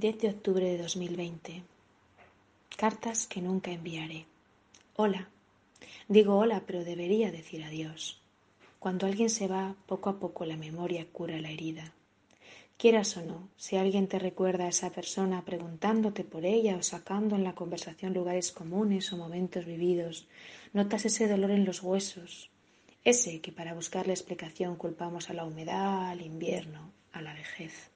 10 de octubre de 2020. Cartas que nunca enviaré. Hola. Digo hola, pero debería decir adiós. Cuando alguien se va, poco a poco la memoria cura la herida. Quieras o no, si alguien te recuerda a esa persona preguntándote por ella o sacando en la conversación lugares comunes o momentos vividos, notas ese dolor en los huesos, ese que para buscar la explicación culpamos a la humedad, al invierno, a la vejez.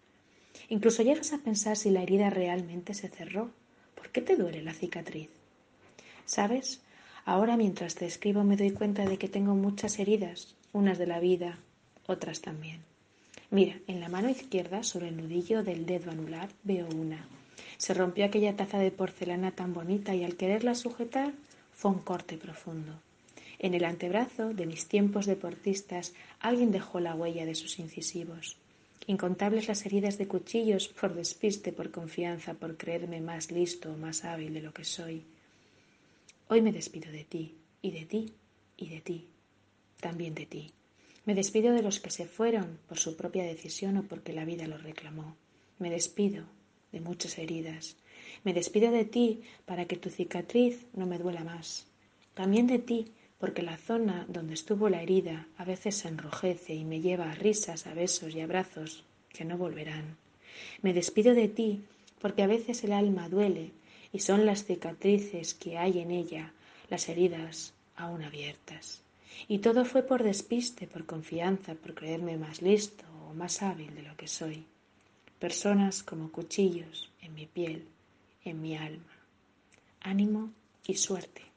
Incluso llegas a pensar si la herida realmente se cerró. ¿Por qué te duele la cicatriz? ¿Sabes? Ahora mientras te escribo me doy cuenta de que tengo muchas heridas, unas de la vida, otras también. Mira, en la mano izquierda, sobre el nudillo del dedo anular, veo una. Se rompió aquella taza de porcelana tan bonita y al quererla sujetar fue un corte profundo. En el antebrazo de mis tiempos deportistas alguien dejó la huella de sus incisivos. Incontables las heridas de cuchillos por despiste, por confianza, por creerme más listo o más hábil de lo que soy. Hoy me despido de ti, y de ti, y de ti, también de ti. Me despido de los que se fueron por su propia decisión o porque la vida los reclamó. Me despido de muchas heridas. Me despido de ti para que tu cicatriz no me duela más. También de ti porque la zona donde estuvo la herida a veces se enrojece y me lleva a risas, a besos y abrazos que no volverán. Me despido de ti porque a veces el alma duele y son las cicatrices que hay en ella, las heridas aún abiertas. Y todo fue por despiste, por confianza, por creerme más listo o más hábil de lo que soy. Personas como cuchillos en mi piel, en mi alma. Ánimo y suerte.